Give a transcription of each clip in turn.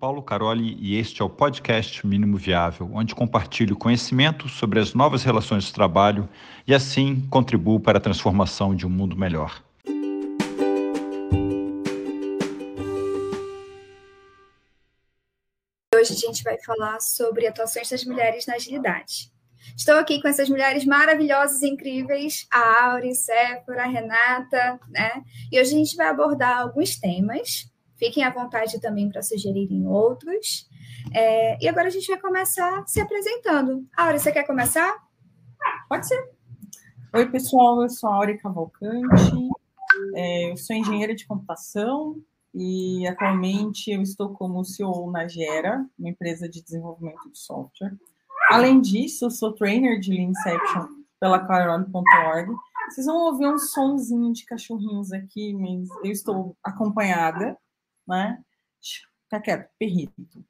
Paulo Caroli e este é o podcast Mínimo Viável, onde compartilho conhecimento sobre as novas relações de trabalho e assim contribuo para a transformação de um mundo melhor. Hoje a gente vai falar sobre atuações das mulheres na agilidade. Estou aqui com essas mulheres maravilhosas e incríveis, a Auri, Séfora, a Renata, né? E hoje a gente vai abordar alguns temas Fiquem à vontade também para sugerirem outros. É, e agora a gente vai começar se apresentando. Aura, você quer começar? Pode ser. Oi, pessoal, eu sou a Aura Cavalcante, é, eu sou engenheira de computação e atualmente eu estou como CEO na Gera, uma empresa de desenvolvimento de software. Além disso, eu sou trainer de Leanception pela Clarone.org. Vocês vão ouvir um sonzinho de cachorrinhos aqui, mas eu estou acompanhada né? Fica quieto, perrito.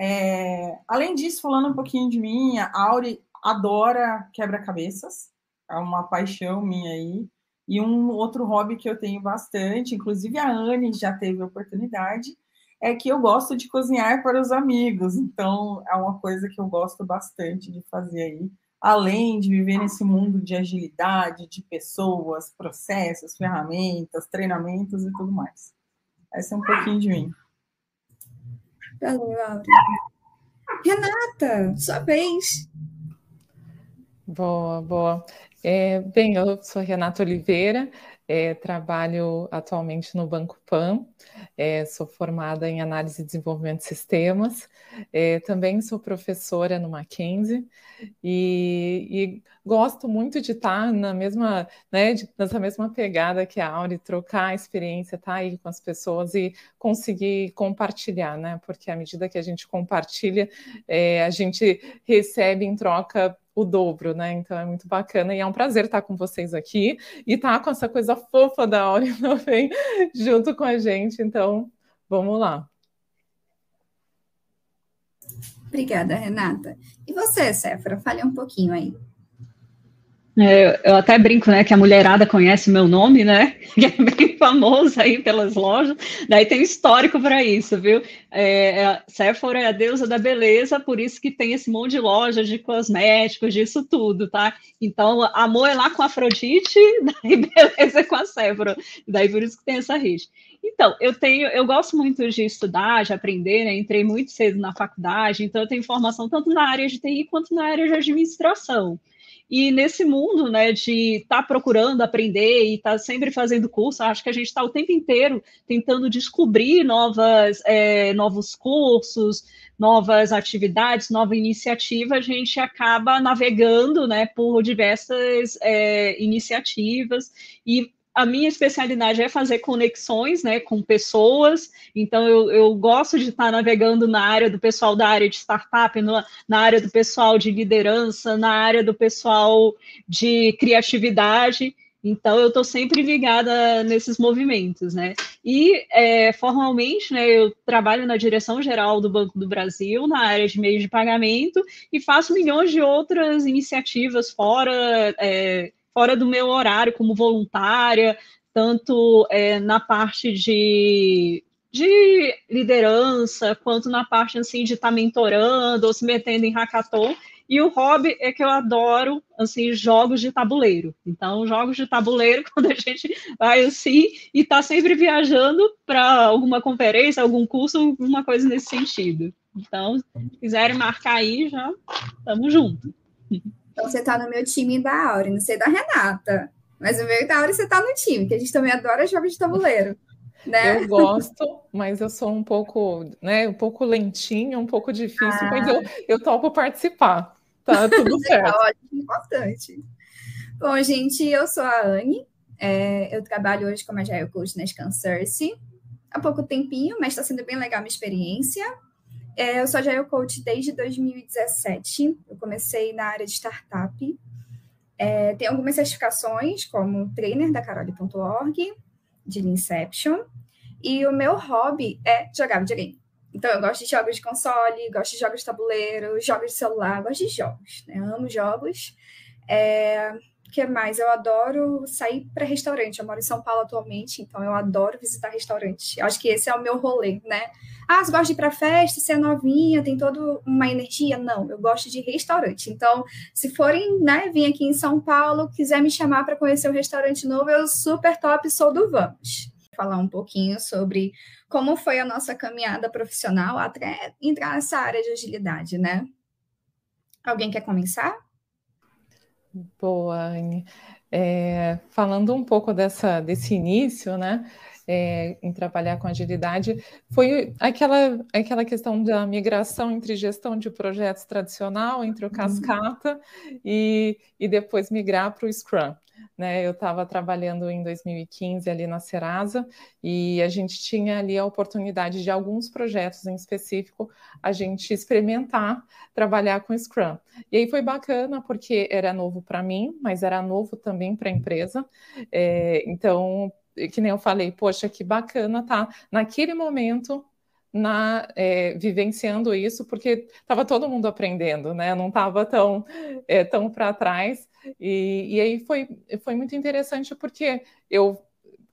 É, além disso, falando um pouquinho de mim, a Auri adora quebra-cabeças, é uma paixão minha aí. E um outro hobby que eu tenho bastante, inclusive a Anne já teve a oportunidade, é que eu gosto de cozinhar para os amigos. Então, é uma coisa que eu gosto bastante de fazer aí, além de viver nesse mundo de agilidade, de pessoas, processos, ferramentas, treinamentos e tudo mais. Essa é um pouquinho de mim. Valeu, Áurea. Renata, sua vez. Boa, boa. É, bem, eu sou Renata Oliveira, é, trabalho atualmente no Banco Pan, é, sou formada em análise e desenvolvimento de sistemas, é, também sou professora no Mackenzie e, e, gosto muito de estar na mesma, né, de, nessa mesma pegada que a Auri, trocar a experiência, estar tá aí com as pessoas e conseguir compartilhar, né? Porque à medida que a gente compartilha, é, a gente recebe em troca o dobro, né? Então é muito bacana e é um prazer estar com vocês aqui e estar com essa coisa fofa da Auri também junto com a gente. Então, vamos lá. Obrigada, Renata. E você, Séfora, fale um pouquinho aí. É, eu até brinco, né, que a mulherada conhece meu nome, né, que é bem famoso aí pelas lojas, daí tem histórico para isso, viu? É, é, Sephora é a deusa da beleza, por isso que tem esse monte de lojas de cosméticos, disso tudo, tá? Então, amor é lá com a Afrodite, daí beleza é com a Sephora, daí por isso que tem essa rede. Então, eu tenho, eu gosto muito de estudar, de aprender, né? Entrei muito cedo na faculdade, então eu tenho formação tanto na área de TI quanto na área de administração. E nesse mundo, né, de estar tá procurando aprender e estar tá sempre fazendo curso, acho que a gente está o tempo inteiro tentando descobrir novas, é, novos cursos, novas atividades, nova iniciativa, a gente acaba navegando, né, por diversas é, iniciativas e a minha especialidade é fazer conexões né, com pessoas, então eu, eu gosto de estar navegando na área do pessoal da área de startup, no, na área do pessoal de liderança, na área do pessoal de criatividade. Então, eu estou sempre ligada nesses movimentos, né? E, é, formalmente, né, eu trabalho na direção geral do Banco do Brasil, na área de meios de pagamento, e faço milhões de outras iniciativas fora, é, fora do meu horário como voluntária, tanto é, na parte de, de liderança, quanto na parte assim, de estar tá mentorando ou se metendo em hackathon. E o hobby é que eu adoro, assim, jogos de tabuleiro. Então, jogos de tabuleiro, quando a gente vai assim e está sempre viajando para alguma conferência, algum curso, alguma coisa nesse sentido. Então, se quiserem marcar aí, já estamos juntos. Então você tá no meu time da Auri, não sei da Renata. Mas o meu e da Auri você tá no time, que a gente também adora jogos de tabuleiro. Né? Eu gosto, mas eu sou um pouco, né, um pouco lentinho, um pouco difícil, ah. mas eu, eu topo participar. Tá tudo certo. Ótimo, importante. Bom, gente, eu sou a Anne. É, eu trabalho hoje como Agile Coach na Scansurce. Há pouco tempinho, mas está sendo bem legal a minha experiência. É, eu sou Agile Coach desde 2017. Eu comecei na área de startup. É, algumas certificações, como trainer da Carole.org, de Inception. E o meu hobby é jogar videogame. Então, eu gosto de jogos de console, gosto de jogos de tabuleiro, jogos de celular, gosto de jogos, né? amo jogos. É... Que mais? Eu adoro sair para restaurante. Eu moro em São Paulo atualmente, então eu adoro visitar restaurante. Eu acho que esse é o meu rolê, né? Ah, você gosta de ir para festa, ser é novinha, tem toda uma energia? Não, eu gosto de restaurante. Então, se forem, né, vir aqui em São Paulo, quiser me chamar para conhecer um restaurante novo, eu super top sou do Vamos. Falar um pouquinho sobre como foi a nossa caminhada profissional até entrar nessa área de agilidade, né? Alguém quer começar? Boa, Anne. É, falando um pouco dessa, desse início, né? É, em trabalhar com agilidade foi aquela, aquela questão da migração entre gestão de projetos tradicional, entre o uhum. cascata uhum. e, e depois migrar para o Scrum. Né? Eu estava trabalhando em 2015 ali na Serasa e a gente tinha ali a oportunidade de alguns projetos em específico a gente experimentar trabalhar com Scrum. E aí foi bacana porque era novo para mim, mas era novo também para a empresa. É, então, que nem eu falei, poxa, que bacana tá naquele momento na é, vivenciando isso, porque estava todo mundo aprendendo, né? Não estava tão é, tão para trás. E, e aí foi, foi muito interessante porque eu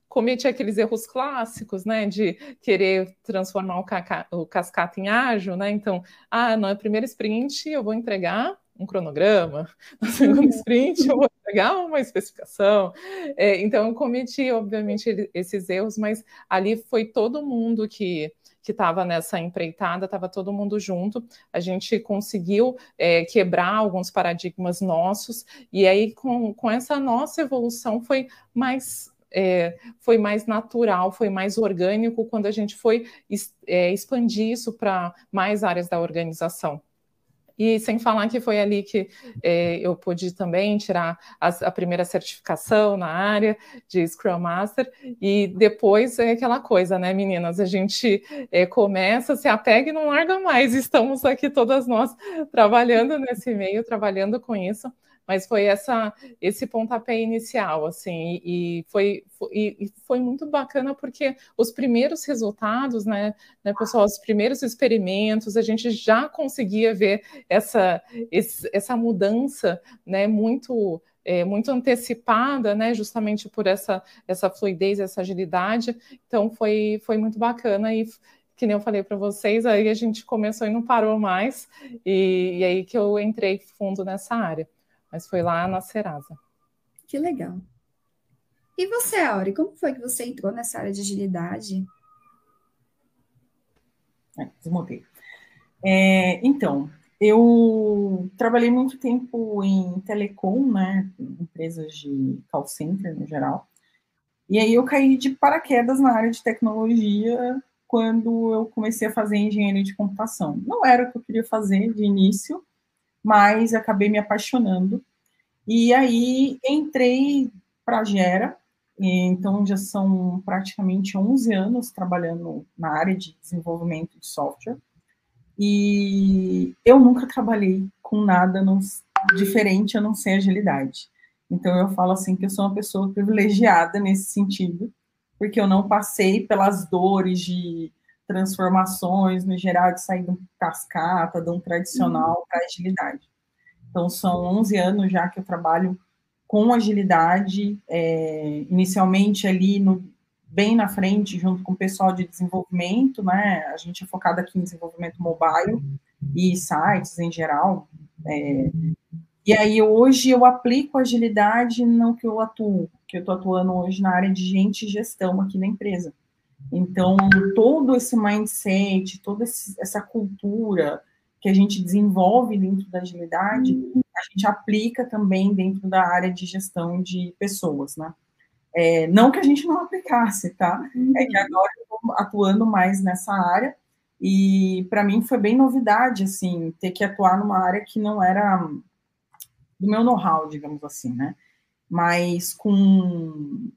cometi aqueles erros clássicos, né, de querer transformar o, caca, o cascata em ágil, né, então, ah, na primeira sprint eu vou entregar um cronograma, na segunda uhum. sprint eu vou entregar uma especificação, é, então eu cometi, obviamente, esses erros, mas ali foi todo mundo que que estava nessa empreitada, estava todo mundo junto. A gente conseguiu é, quebrar alguns paradigmas nossos, e aí, com, com essa nossa evolução, foi mais é, foi mais natural, foi mais orgânico quando a gente foi é, expandir isso para mais áreas da organização. E sem falar que foi ali que é, eu pude também tirar a, a, primeira certificação na área de Scrum Master, e depois é aquela coisa, né, meninas? A gente é, começa, se apega e não larga mais. Estamos aqui todas nós trabalhando nesse meio, trabalhando com isso mas foi essa esse pontapé inicial, assim, e, e foi, foi, e foi muito bacana porque os primeiros resultados, né, né, pessoal, os primeiros experimentos, a gente já conseguia ver essa, esse, essa mudança, né, muito é, muito antecipada, né, justamente por essa, essa fluidez, essa agilidade. Então foi, foi muito bacana e que nem eu falei para vocês, aí a gente começou e não parou mais, e, e aí que eu entrei fundo nessa área mas foi lá na Serasa. Que legal. E você, Auri, como foi que você entrou nessa área de agilidade? É, desmontei. É, então, eu trabalhei muito tempo em telecom, né, empresas de call center no geral, e aí eu caí de paraquedas na área de tecnologia quando eu comecei a fazer engenharia de computação. Não era o que eu queria fazer de início, mas acabei me apaixonando. E aí entrei para a Gera, então já são praticamente 11 anos trabalhando na área de desenvolvimento de software. E eu nunca trabalhei com nada diferente a não ser agilidade. Então eu falo assim que eu sou uma pessoa privilegiada nesse sentido, porque eu não passei pelas dores de transformações no geral de sair de um cascata, de um tradicional uhum. para agilidade. Então, são 11 anos já que eu trabalho com agilidade, é, inicialmente ali no, bem na frente, junto com o pessoal de desenvolvimento, né? A gente é focado aqui em desenvolvimento mobile e sites em geral. É, e aí, hoje, eu aplico agilidade no que eu atuo, que eu estou atuando hoje na área de gente e gestão aqui na empresa. Então, todo esse mindset, toda essa cultura, que a gente desenvolve dentro da agilidade, a gente aplica também dentro da área de gestão de pessoas, né? É, não que a gente não aplicasse, tá? É que agora eu estou atuando mais nessa área e para mim foi bem novidade, assim, ter que atuar numa área que não era do meu know-how, digamos assim, né? Mas com,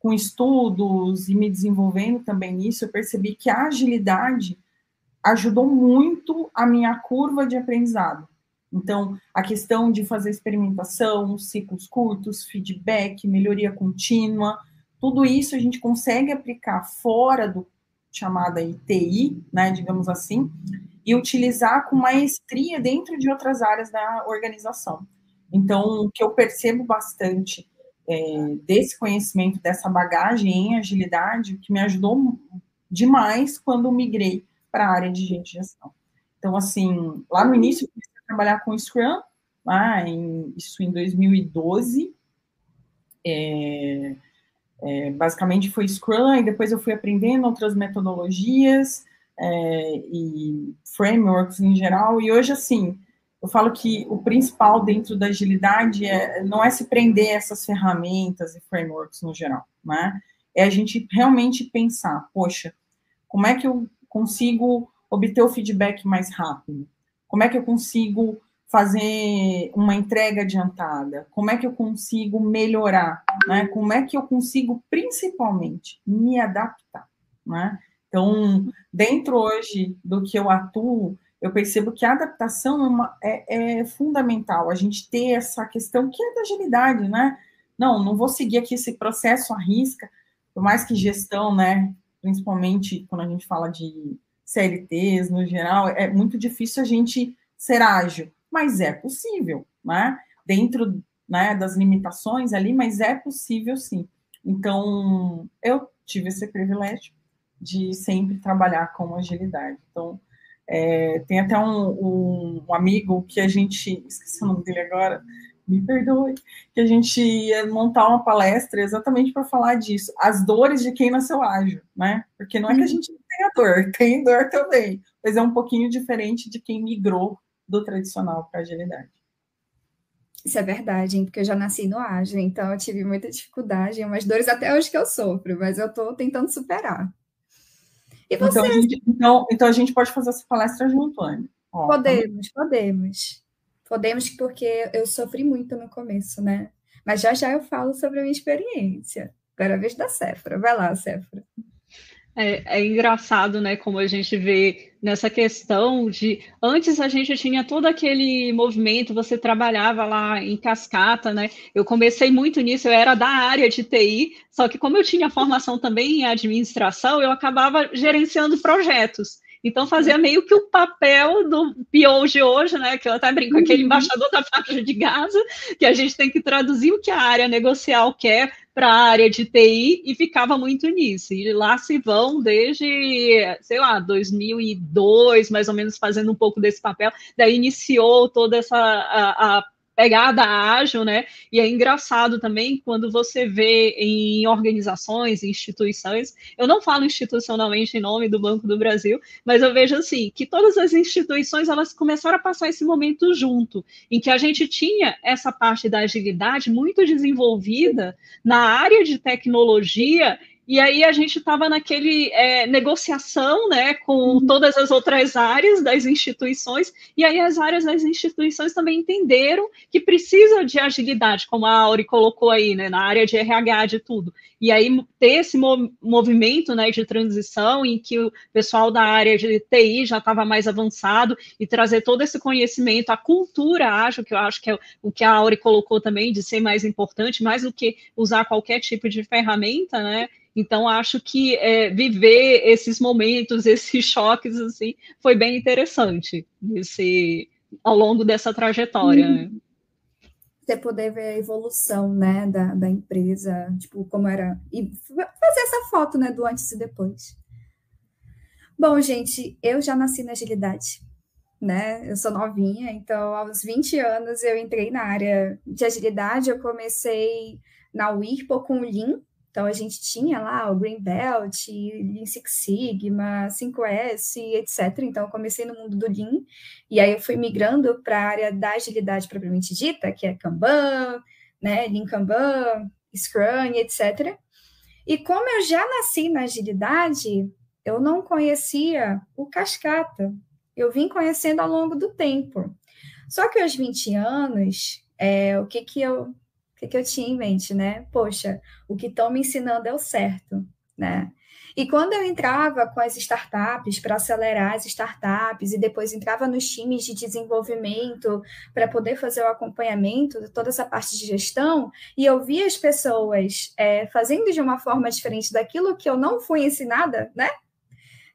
com estudos e me desenvolvendo também nisso, eu percebi que a agilidade ajudou muito a minha curva de aprendizado. Então, a questão de fazer experimentação, ciclos curtos, feedback, melhoria contínua, tudo isso a gente consegue aplicar fora do chamada ITI, né, digamos assim, e utilizar com maestria dentro de outras áreas da organização. Então, o que eu percebo bastante é, desse conhecimento, dessa bagagem em agilidade, que me ajudou demais quando migrei para a área de gestão. Então, assim, lá no início, eu comecei a trabalhar com Scrum, lá em, isso em 2012. É, é, basicamente foi Scrum, e depois eu fui aprendendo outras metodologias é, e frameworks em geral, e hoje, assim, eu falo que o principal dentro da agilidade é, não é se prender a essas ferramentas e frameworks no geral, né? É a gente realmente pensar, poxa, como é que eu consigo obter o feedback mais rápido? Como é que eu consigo fazer uma entrega adiantada? Como é que eu consigo melhorar? Né? Como é que eu consigo, principalmente, me adaptar? Né? Então, dentro hoje do que eu atuo, eu percebo que a adaptação é, uma, é, é, fundamental, a gente ter essa questão que é da agilidade, né? Não, não vou seguir aqui esse processo à risca, por mais que gestão, né, principalmente quando a gente fala de CLTs no geral, é muito difícil a gente ser ágil, mas é possível, né? Dentro né, das limitações ali, mas é possível sim. Então, eu tive esse privilégio de sempre trabalhar com agilidade. Então, é, tem até um, um, um, amigo que a gente, esqueci o nome dele agora, me perdoe, que a gente ia montar uma palestra exatamente para falar disso, as dores de quem nasceu ágil, né? Porque não é que a uhum. gente não tenha dor, tem dor também, mas é um pouquinho diferente de quem migrou do tradicional para agilidade. Isso é verdade, hein? porque eu já nasci no ágil, então eu tive muita dificuldade, umas dores até hoje que eu sofro, mas eu estou tentando superar. E? Então a, gente, então, então a gente pode fazer essa palestra junto, Anne. Ó, podemos, tá... podemos. Podemos, porque eu sofri muito no começo, né? Mas já já eu falo sobre a minha experiência. Agora a vez da Cefra. Vai lá, Cefra. É, é, engraçado, né, como a gente vê nessa questão de antes a gente tinha todo aquele movimento, você trabalhava lá em cascata, né? Eu comecei muito nisso, eu era da área de TI, só que como eu tinha formação também em administração, eu acabava gerenciando projetos. Então fazia meio que o papel do PO de hoje, né? Que eu até brinco, aquele uhum. embaixador da faixa de Gaza, que a gente tem que traduzir o que a área negocial quer para a área de TI e ficava muito nisso. E lá se vão desde, sei lá, 2002, mais ou menos, fazendo um pouco desse papel. Daí iniciou toda essa a, a pegada ágil, né? E é engraçado também quando você vê em organizações, instituições, eu não falo institucionalmente em nome do Banco do Brasil, mas eu vejo assim que todas as instituições elas começaram a passar esse momento junto, em que a gente tinha essa parte da agilidade muito desenvolvida na área de tecnologia e aí a gente estava naquele é, negociação né, com todas as outras áreas das instituições, e aí as áreas das instituições também entenderam que precisa de agilidade, como a Auri colocou aí, né, na área de RH de tudo. E aí ter esse movimento né, de transição em que o pessoal da área de TI já estava mais avançado e trazer todo esse conhecimento, a cultura acho que eu acho que é o que a Auri colocou também, de ser mais importante, mais do que usar qualquer tipo de ferramenta, né? Então, acho que é, viver esses momentos, esses choques, assim, foi bem interessante esse, ao longo dessa trajetória. Né? Você poder ver a evolução, né, da, da empresa, tipo, como era, e fazer essa foto, né, do antes e depois. Bom, gente, eu já nasci na agilidade, né? Eu sou novinha, então aos 20 anos eu entrei na área de agilidade, eu comecei na WIRPO com o Lean, então, a gente tinha lá o Green Belt, Lean Six Sigma, 5S, etc. Então, eu comecei no mundo do Lean, e aí eu fui migrando para a área da agilidade propriamente dita, que é Kanban, né, Lean Kanban, Scrum, etc. E como eu já nasci na agilidade, eu não conhecia o Cascata. Eu vim conhecendo ao longo do tempo. Só que aos 20 anos, é, o que, que eu que, que eu tinha em mente, né? Poxa, o que estão me ensinando é o certo, né? E quando eu entrava com as startups para acelerar as startups e depois entrava nos times de desenvolvimento para poder fazer o acompanhamento de toda essa parte de gestão, e eu via as pessoas é, fazendo de uma forma diferente daquilo que eu não fui ensinada, né?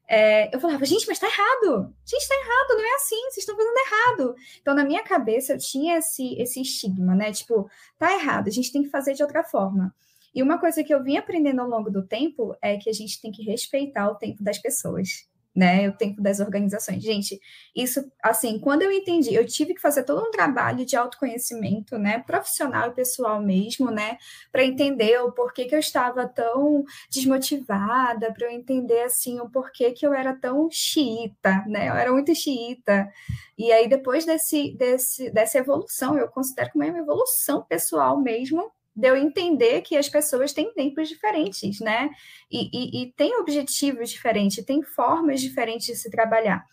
É, eu falava, gente, mas tá errado. Gente, tá errado, não é assim, vocês estão fazendo errado. Então, na minha cabeça, eu tinha esse, esse estigma, né? Tipo, tá errado, a gente tem que fazer de outra forma. E uma coisa que eu vim aprendendo ao longo do tempo é que a gente tem que respeitar o tempo das pessoas né? O tempo das organizações. Gente, isso, assim, quando eu entendi, eu tive que fazer todo um trabalho de autoconhecimento, né? Profissional e pessoal mesmo, né? Para entender o porquê que eu estava tão desmotivada, para eu entender, assim, o porquê que eu era tão xiita, né? Eu era muito xiita. E aí, depois desse, desse, dessa evolução, eu considero como uma evolução pessoal mesmo, de eu entender que as pessoas têm tempos diferentes, né? E, e, e têm objetivos diferentes, têm formas diferentes de se trabalhar.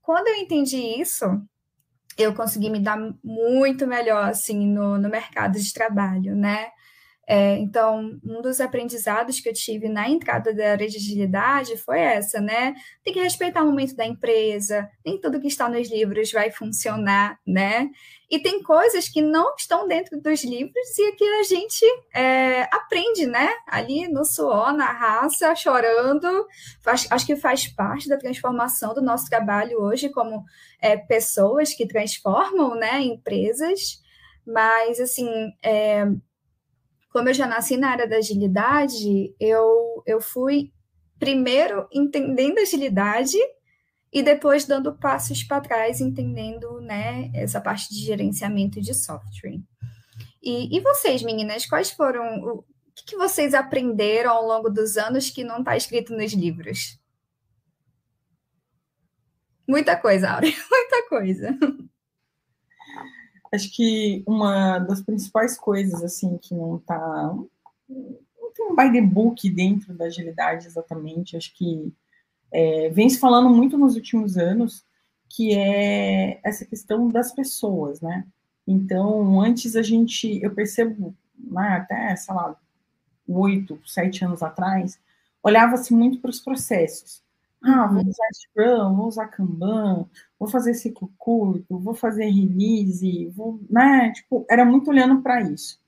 Quando eu entendi isso, eu consegui me dar muito melhor, assim, no, no mercado de trabalho, né? É, então, um dos aprendizados que eu tive na entrada da área de agilidade foi essa, né? Tem que respeitar o momento da empresa, nem tudo que está nos livros vai funcionar, né? E tem coisas que não estão dentro dos livros e que a gente é, aprende, né? Ali no suor, na raça, chorando. Faz, acho que faz parte da transformação do nosso trabalho hoje como é, pessoas que transformam, né? Empresas. Mas, assim, é, como eu já nasci na área da agilidade, eu, eu fui primeiro entendendo agilidade e depois dando passos para trás, entendendo né, essa parte de gerenciamento de software. E, e vocês, meninas, quais foram. O que, que vocês aprenderam ao longo dos anos que não está escrito nos livros? Muita coisa, Áurea, muita coisa acho que uma das principais coisas, assim, que não está não tem um by the book dentro da agilidade exatamente, acho que é, vem se falando muito nos últimos anos, que é essa questão das pessoas, né? Então, antes a gente, eu percebo, né, até, sei lá, oito, sete anos atrás, olhava-se muito para os processos. Ah, vou usar Scrum, vou usar Kanban, vou fazer ciclo curto, vou fazer release, vou, né? Tipo, era muito olhando para isso.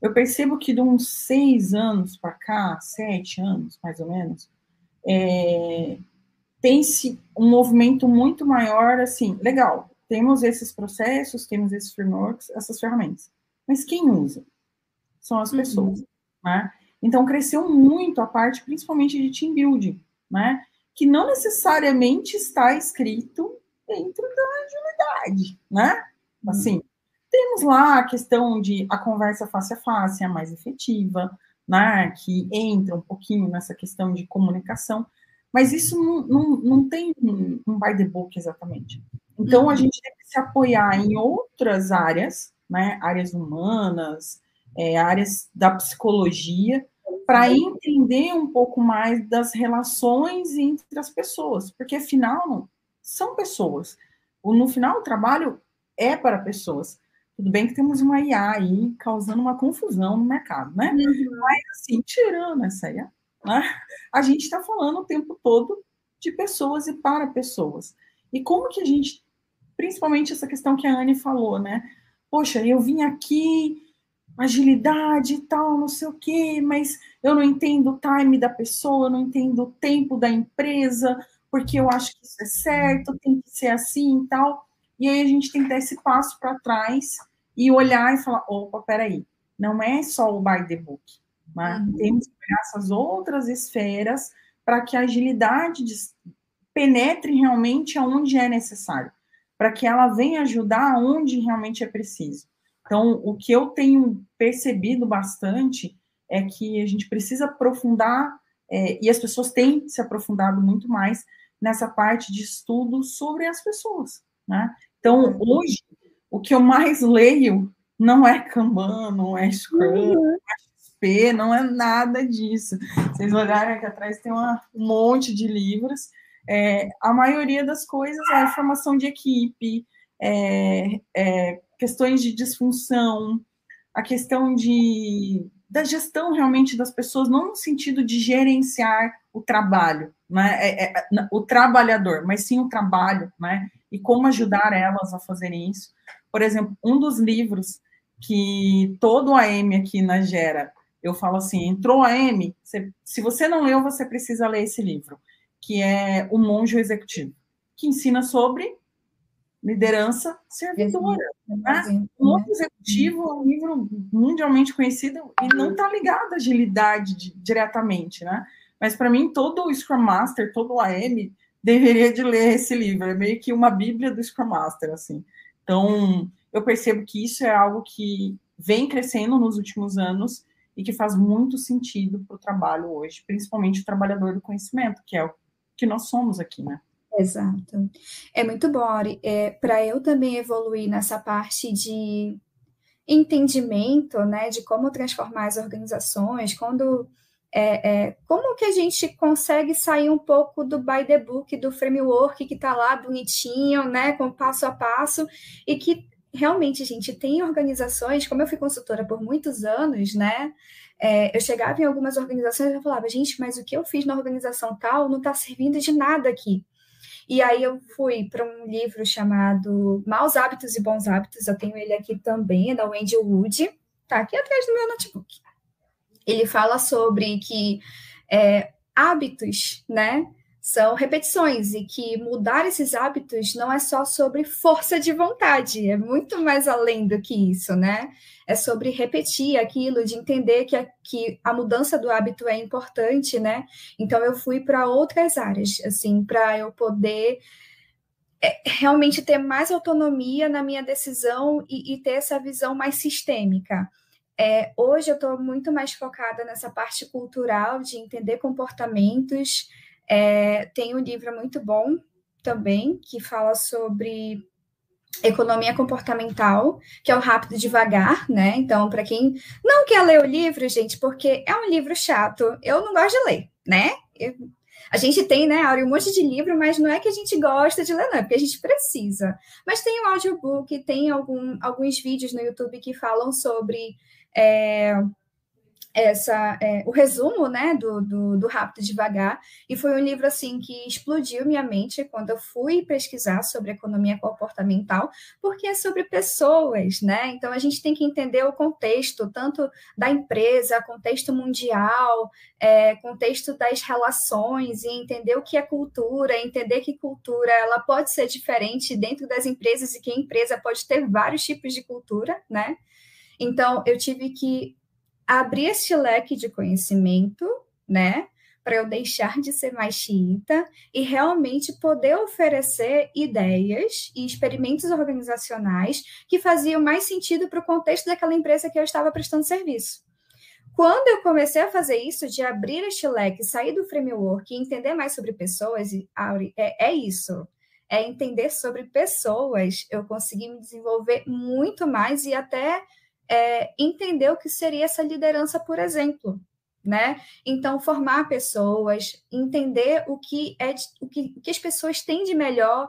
Eu percebo que de uns seis anos para cá, sete anos, mais ou menos, é, tem-se um movimento muito maior, assim, legal, temos esses processos, temos esses frameworks, essas ferramentas, mas quem usa? São as uhum. pessoas, uhum. né? Então, cresceu muito a parte, principalmente de team building, né? Que não necessariamente está escrito dentro da agilidade, né? Uhum. Assim, temos lá a questão de a conversa face a face é mais efetiva, né? Que entra um pouquinho nessa questão de comunicação, mas isso não, não, não tem um, um by the book exatamente. Então, a uhum. gente tem que se apoiar em outras áreas, né? Áreas humanas, é, áreas da psicologia, para entender um pouco mais das relações entre as pessoas, porque afinal são pessoas. No final, o trabalho é para pessoas. Tudo bem que temos uma IA aí causando uma confusão no mercado, né? Uhum. Mas, assim, tirando essa IA, né? a gente está falando o tempo todo de pessoas e para pessoas. E como que a gente, principalmente essa questão que a Anne falou, né? Poxa, eu vim aqui agilidade e tal, não sei o quê, mas eu não entendo o time da pessoa, eu não entendo o tempo da empresa, porque eu acho que isso é certo, tem que ser assim e tal. E aí a gente tem que dar esse passo para trás e olhar e falar: opa, peraí, não é só o by the book, né? Uhum. temos que pegar essas outras esferas para que a agilidade penetre realmente aonde é necessário, para que ela venha ajudar onde realmente é preciso. Então, o que eu tenho percebido bastante é que a gente precisa aprofundar, é, e as pessoas têm se aprofundado muito mais nessa parte de estudo sobre as pessoas, né? Então, uhum. hoje, o que eu mais leio não é Kanban, não é Scrum, uhum. não é XP, não é nada disso. Vocês olharem aqui atrás, tem uma, um monte de livros. É, a maioria das coisas é formação de equipe, é, é, questões de disfunção, a questão de da gestão realmente das pessoas, não no sentido de gerenciar o trabalho, né, é, é, o trabalhador, mas sim o trabalho, né, e como ajudar elas a fazerem isso. Por exemplo, um dos livros que todo AM aqui na Gera, eu falo assim, entrou AM, você, se você não leu, você precisa ler esse livro, que é O Monge Executivo, que ensina sobre liderança servidora. Né? O Monge Executivo é um livro mundialmente conhecido e não está ligado à agilidade diretamente, né? Mas para mim, todo o Scrum Master, todo o AM deveria de ler esse livro. É meio que uma bíblia do Scrum Master, assim. Então, eu percebo que isso é algo que vem crescendo nos últimos anos e que faz muito sentido para o trabalho hoje, principalmente o trabalhador do conhecimento, que é o que nós somos aqui, né? Exato. É muito bom, Ori. É, para eu também evoluir nessa parte de entendimento, né, de como transformar as organizações, quando é, é, como que a gente consegue sair um pouco do by the book, do framework que está lá bonitinho, né, com passo a passo, e que realmente, gente, tem organizações, como eu fui consultora por muitos anos, né, é, eu chegava em algumas organizações e falava, gente, mas o que eu fiz na organização tal não está servindo de nada aqui. E aí eu fui para um livro chamado Maus Hábitos e Bons Hábitos, eu tenho ele aqui também, é da Wendy Wood, tá aqui atrás do meu notebook ele fala sobre que é, hábitos, né, são repetições e que mudar esses hábitos não é só sobre força de vontade, é muito mais além do que isso, né? É sobre repetir aquilo, de entender que a, que a mudança do hábito é importante, né? Então eu fui para outras áreas, assim, para eu poder é, realmente ter mais autonomia na minha decisão e, e ter essa visão mais sistêmica. É, hoje eu estou muito mais focada nessa parte cultural, de entender comportamentos. É, tem um livro muito bom também, que fala sobre economia comportamental, que é o Rápido Devagar, né? Então, para quem não quer ler o livro, gente, porque é um livro chato, eu não gosto de ler, né? Eu, a gente tem, né, um monte de livro, mas não é que a gente gosta de ler, não, é porque a gente precisa. Mas tem o audiobook, tem algum, alguns vídeos no YouTube que falam sobre é, essa, é, o resumo né, do, do, do Rápido Devagar, e foi um livro assim que explodiu minha mente quando eu fui pesquisar sobre economia comportamental, porque é sobre pessoas, né? Então a gente tem que entender o contexto, tanto da empresa, contexto mundial, é, contexto das relações, e entender o que é cultura, entender que cultura ela pode ser diferente dentro das empresas e que a empresa pode ter vários tipos de cultura, né? Então, eu tive que abrir este leque de conhecimento, né? Para eu deixar de ser mais xiita e realmente poder oferecer ideias e experimentos organizacionais que faziam mais sentido para o contexto daquela empresa que eu estava prestando serviço. Quando eu comecei a fazer isso, de abrir este leque, sair do framework e entender mais sobre pessoas, Auri, é, é isso é entender sobre pessoas, eu consegui me desenvolver muito mais e até é, entender o que seria essa liderança, por exemplo, né? Então, formar pessoas, entender o que é o que, o que as pessoas têm de melhor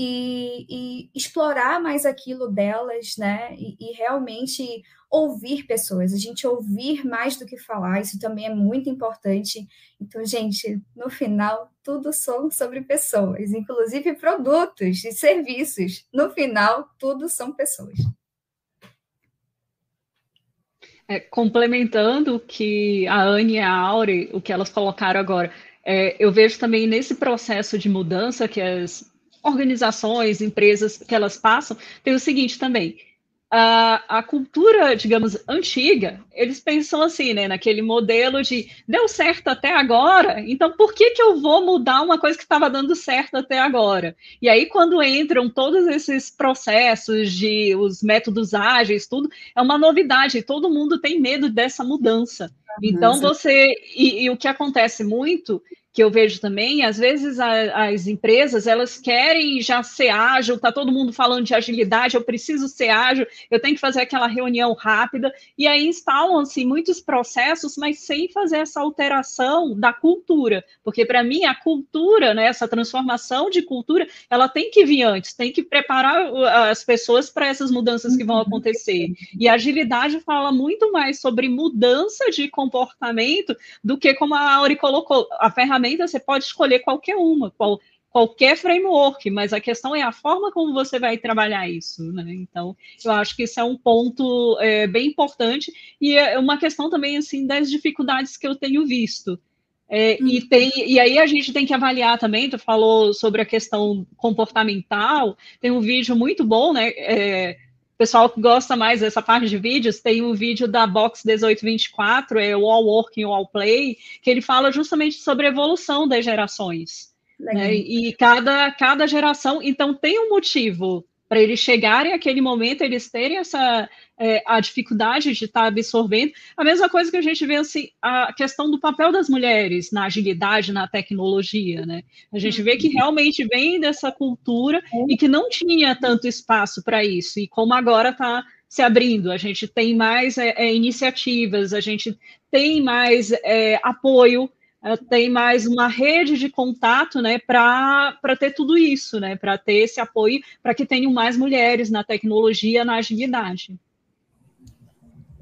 e, e explorar mais aquilo delas, né? E, e, realmente ouvir pessoas, a gente ouvir mais do que falar, isso também é muito importante. Então, gente, no final, tudo são sobre pessoas, inclusive produtos e serviços. No final, tudo são pessoas. É, complementando o que a Anne e a Aure, o que elas colocaram agora, é, eu vejo também nesse processo de mudança que as organizações, empresas que elas passam, tem o seguinte também, a, a cultura, digamos, antiga, eles pensam assim, né, naquele modelo de deu certo até agora, então por que, que eu vou mudar uma coisa que estava dando certo até agora? E aí, quando entram todos esses processos de os métodos ágeis, tudo, é uma novidade, todo mundo tem medo dessa mudança. Então, você. E, e, o que acontece muito que eu vejo também, às vezes a, as empresas elas querem já ser ágil, tá todo mundo falando de agilidade, eu preciso ser ágil, eu tenho que fazer aquela reunião rápida, e aí instalam-se muitos processos, mas sem fazer essa alteração da cultura, porque para mim a cultura, né, essa transformação de cultura, ela tem que vir antes, tem que preparar as pessoas para essas mudanças que vão acontecer. E a agilidade fala muito mais sobre mudança de comportamento do que como a Auri colocou, a ferramenta ferramenta você pode escolher qualquer uma, qual, qualquer framework, mas a questão é a forma como você vai trabalhar isso, né? Então, eu acho que isso é um ponto é, bem importante e é uma questão também assim das dificuldades que eu tenho visto. É, e, hum. tem, e aí a gente tem que avaliar também, tu falou sobre a questão comportamental, tem um vídeo muito bom, né? É, pessoal que gosta mais dessa parte de vídeos, tem um vídeo da Box 1824, é o All Working, All Play, que ele fala justamente sobre a evolução das gerações. Né? E cada, cada geração, então, tem um motivo para eles chegarem àquele momento, eles terem essa é, a dificuldade de estar tá absorvendo. A mesma coisa que a gente vê assim, a questão do papel das mulheres na agilidade, na tecnologia, né? A gente vê que realmente vem dessa cultura e que não tinha tanto espaço para isso, e como agora está se abrindo, a gente tem mais é, é, iniciativas, a gente tem mais é, apoio tem mais uma rede de contato né, para ter tudo isso, né, para ter esse apoio, para que tenham mais mulheres na tecnologia, na agilidade.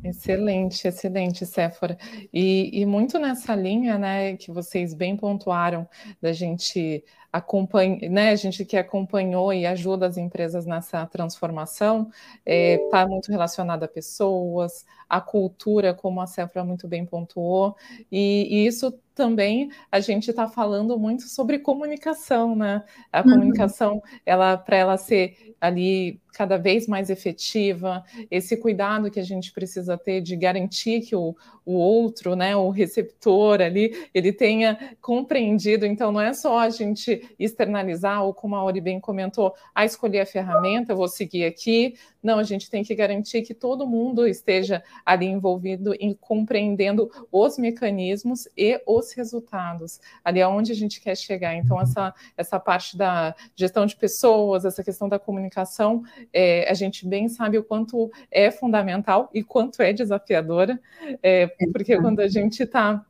Excelente, excelente, Séfora. E, e, muito nessa linha, né, que vocês bem pontuaram, da gente acompanha, né, a gente que acompanhou e ajuda as empresas nessa transformação, está é, tá muito relacionada a pessoas, a cultura, como a Séfora muito bem pontuou, e, e isso também a gente está falando muito sobre comunicação, né? A uhum. comunicação, ela para ela ser ali cada vez mais efetiva, esse cuidado que a gente precisa ter de garantir que o, o outro, né, o receptor ali, ele tenha compreendido. Então, não é só a gente externalizar, ou como a Ori bem comentou, a ah, escolher a ferramenta, eu vou seguir aqui. Não, a gente tem que garantir que todo mundo esteja ali envolvido em compreendendo os mecanismos e os resultados, ali aonde a gente quer chegar. Então, essa, essa parte da gestão de pessoas, essa questão da comunicação, é, a gente bem sabe o quanto é fundamental e quanto é desafiadora, é, porque quando a gente está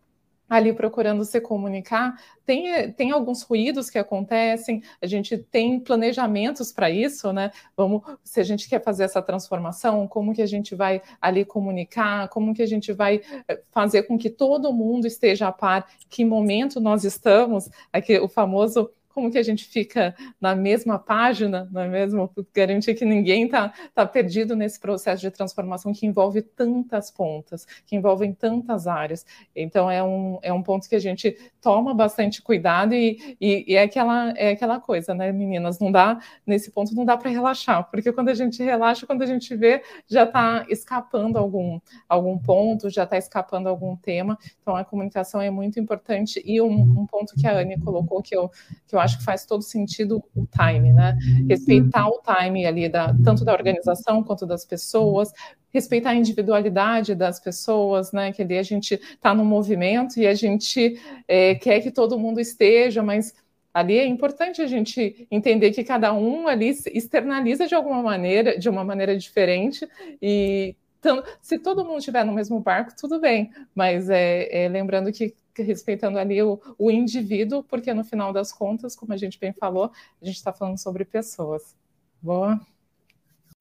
ali procurando se comunicar, tem, tem alguns ruídos que acontecem, a gente tem planejamentos para isso, né? Vamos, se a gente quer fazer essa transformação, como que a gente vai ali comunicar, como que a gente vai eh, fazer com que todo mundo esteja a par, que momento nós estamos, aqui o famoso como que a gente fica na mesma página, não é mesmo? Garantir que ninguém está tá perdido nesse processo de transformação que envolve tantas pontas, que envolvem tantas áreas. Então, é um, é um ponto que a gente toma bastante cuidado e, e, e é, aquela, é aquela coisa, né, meninas? Não dá, nesse ponto, não dá para relaxar, porque quando a gente relaxa, quando a gente vê, já está escapando algum, algum ponto, já está escapando algum tema. Então, a comunicação é muito importante. E um, um ponto que a Anne colocou, que eu, que eu acho que faz todo sentido o time, né? Respeitar o time ali, da, tanto da organização quanto das pessoas, respeitar a individualidade das pessoas, né? Que ali a gente está no movimento e a gente é, quer que todo mundo esteja, mas ali é importante a gente entender que cada um ali externaliza de alguma maneira, de uma maneira diferente e então, se todo mundo estiver no mesmo barco, tudo bem, mas é, é lembrando que respeitando ali o, o indivíduo, porque no final das contas, como a gente bem falou, a gente está falando sobre pessoas. Boa?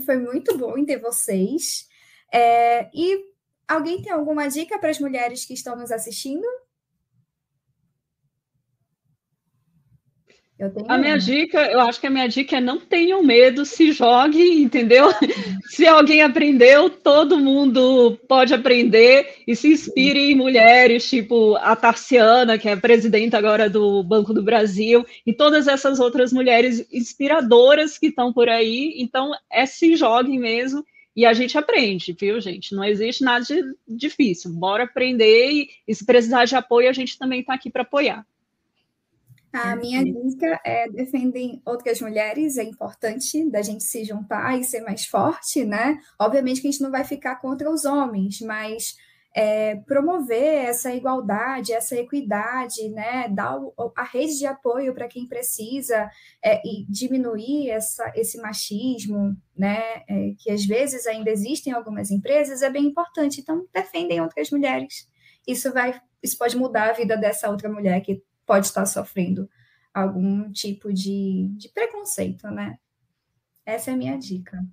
Foi muito bom ter vocês. É, e alguém tem alguma dica para as mulheres que estão nos assistindo? A minha dica, eu acho que a minha dica é não tenham medo, se jogue, entendeu? se alguém aprendeu, todo mundo pode aprender e se inspire em mulheres, tipo a Tarciana, que é presidenta agora do Banco do Brasil, e todas essas outras mulheres inspiradoras que estão por aí. Então, é se joguem mesmo e a gente aprende, viu, gente? Não existe nada de difícil. Bora aprender e, e se precisar de apoio, a gente também está aqui para apoiar. A minha dica é defender outras mulheres, é importante da gente se juntar e ser mais forte, né? Obviamente que a gente não vai ficar contra os homens, mas é, promover essa igualdade, essa equidade, né? Dar a rede de apoio para quem precisa é, e diminuir essa, esse machismo, né? É, que às vezes ainda existem em algumas empresas, é bem importante. Então, defendem outras mulheres. Isso vai, isso pode mudar a vida dessa outra mulher que pode estar sofrendo algum tipo de, de preconceito, né? Essa é a minha dica.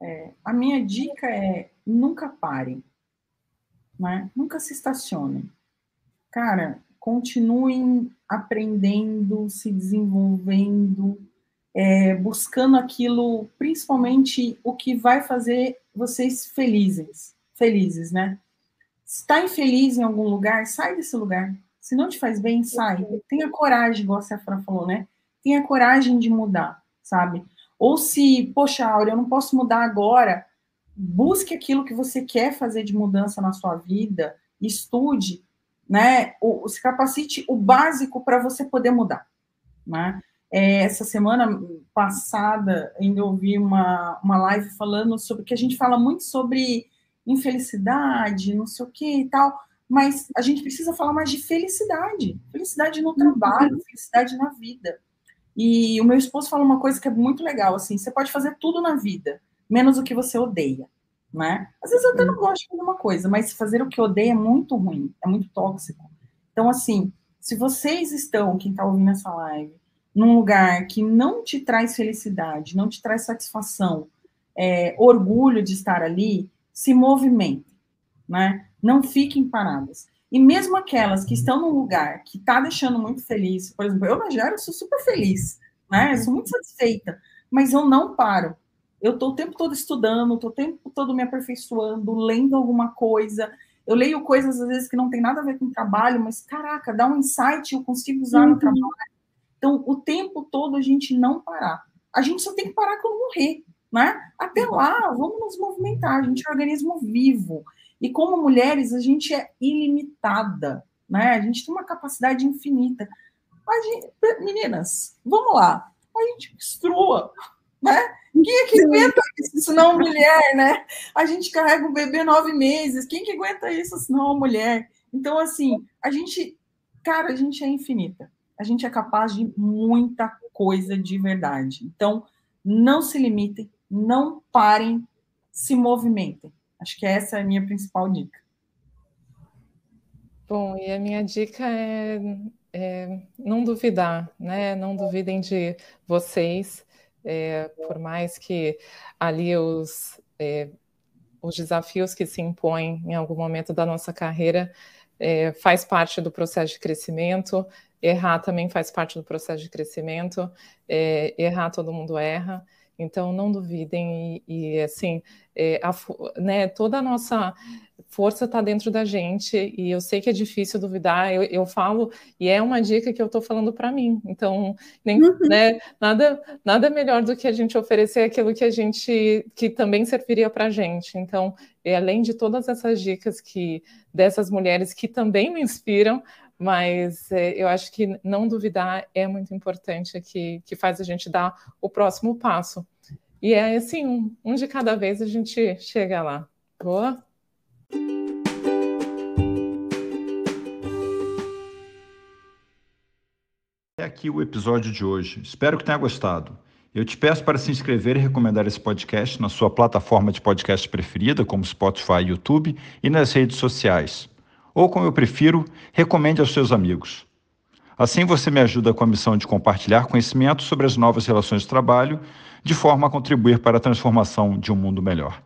É, a minha dica é nunca pare, né? Nunca se estacione. Cara, continuem aprendendo, se desenvolvendo, é, buscando aquilo, principalmente o que vai fazer vocês felizes, felizes, né? Está infeliz em algum lugar, sai desse lugar Se não te faz bem, sai. Tenha coragem, igual a Sefra falou, né? Tenha coragem de mudar, sabe? Ou se, poxa, Áurea, eu não posso mudar agora, busque aquilo que você quer fazer de mudança na sua vida, estude, né? O, se capacite o básico para você poder mudar, né? É, essa semana passada, ainda ouvi uma, uma live falando sobre que a gente fala muito sobre infelicidade, não sei o que e tal, mas a gente precisa falar mais de felicidade, felicidade no trabalho, felicidade na vida. E o meu esposo fala uma coisa que é muito legal, assim, você pode fazer tudo na vida, menos o que você odeia, né? Às vezes eu até não gosto de fazer uma coisa, mas fazer o que odeia é muito ruim, é muito tóxico. Então, assim, se vocês estão, quem está ouvindo essa live, num lugar que não te traz felicidade, não te traz satisfação, é, orgulho de estar ali, se movimentem, né? Não fiquem paradas. E mesmo aquelas que estão num lugar que está deixando muito feliz, por exemplo, eu na Gera sou super feliz, né? Eu sou muito satisfeita, mas eu não paro. Eu estou o tempo todo estudando, estou o tempo todo me aperfeiçoando, lendo alguma coisa. Eu leio coisas às vezes que não tem nada a ver com trabalho, mas caraca, dá um insight, eu consigo usar uhum. no trabalho então, o tempo todo a gente não parar. A gente só tem que parar quando morrer, né? Até lá, vamos nos movimentar. A gente é um organismo vivo. E como mulheres, a gente é ilimitada, né? A gente tem uma capacidade infinita. Gente, meninas, vamos lá. A gente menstrua, né? Quem é que aguenta isso se não mulher, né? A gente carrega um bebê nove meses. Quem que aguenta isso se não mulher? Então, assim, a gente, cara, a gente é infinita a gente é capaz de muita coisa de verdade. Então, não se limitem, não parem, se movimentem. Acho que essa é a minha principal dica. Bom, e a minha dica é, é não duvidar, né? Não duvidem de vocês, é, por mais que ali os, é, os desafios que se impõem em algum momento da nossa carreira é, faz parte do processo de crescimento, Errar também faz parte do processo de crescimento. É, errar, todo mundo erra. Então, não duvidem. E, e assim, é, a, né, toda a nossa força está dentro da gente. E eu sei que é difícil duvidar. Eu, eu falo, e é uma dica que eu estou falando para mim. Então, nem, uhum. né, nada, nada melhor do que a gente oferecer aquilo que a gente, que também serviria para a gente. Então, é, além de todas essas dicas que dessas mulheres que também me inspiram, mas é, eu acho que não duvidar é muito importante, que, que faz a gente dar o próximo passo. E é assim, um, um de cada vez a gente chega lá. Boa? É aqui o episódio de hoje. Espero que tenha gostado. Eu te peço para se inscrever e recomendar esse podcast na sua plataforma de podcast preferida, como Spotify, YouTube e nas redes sociais ou, como eu prefiro, recomende aos seus amigos. Assim você me ajuda com a missão de compartilhar conhecimento sobre as novas relações de trabalho, de forma a contribuir para a transformação de um mundo melhor.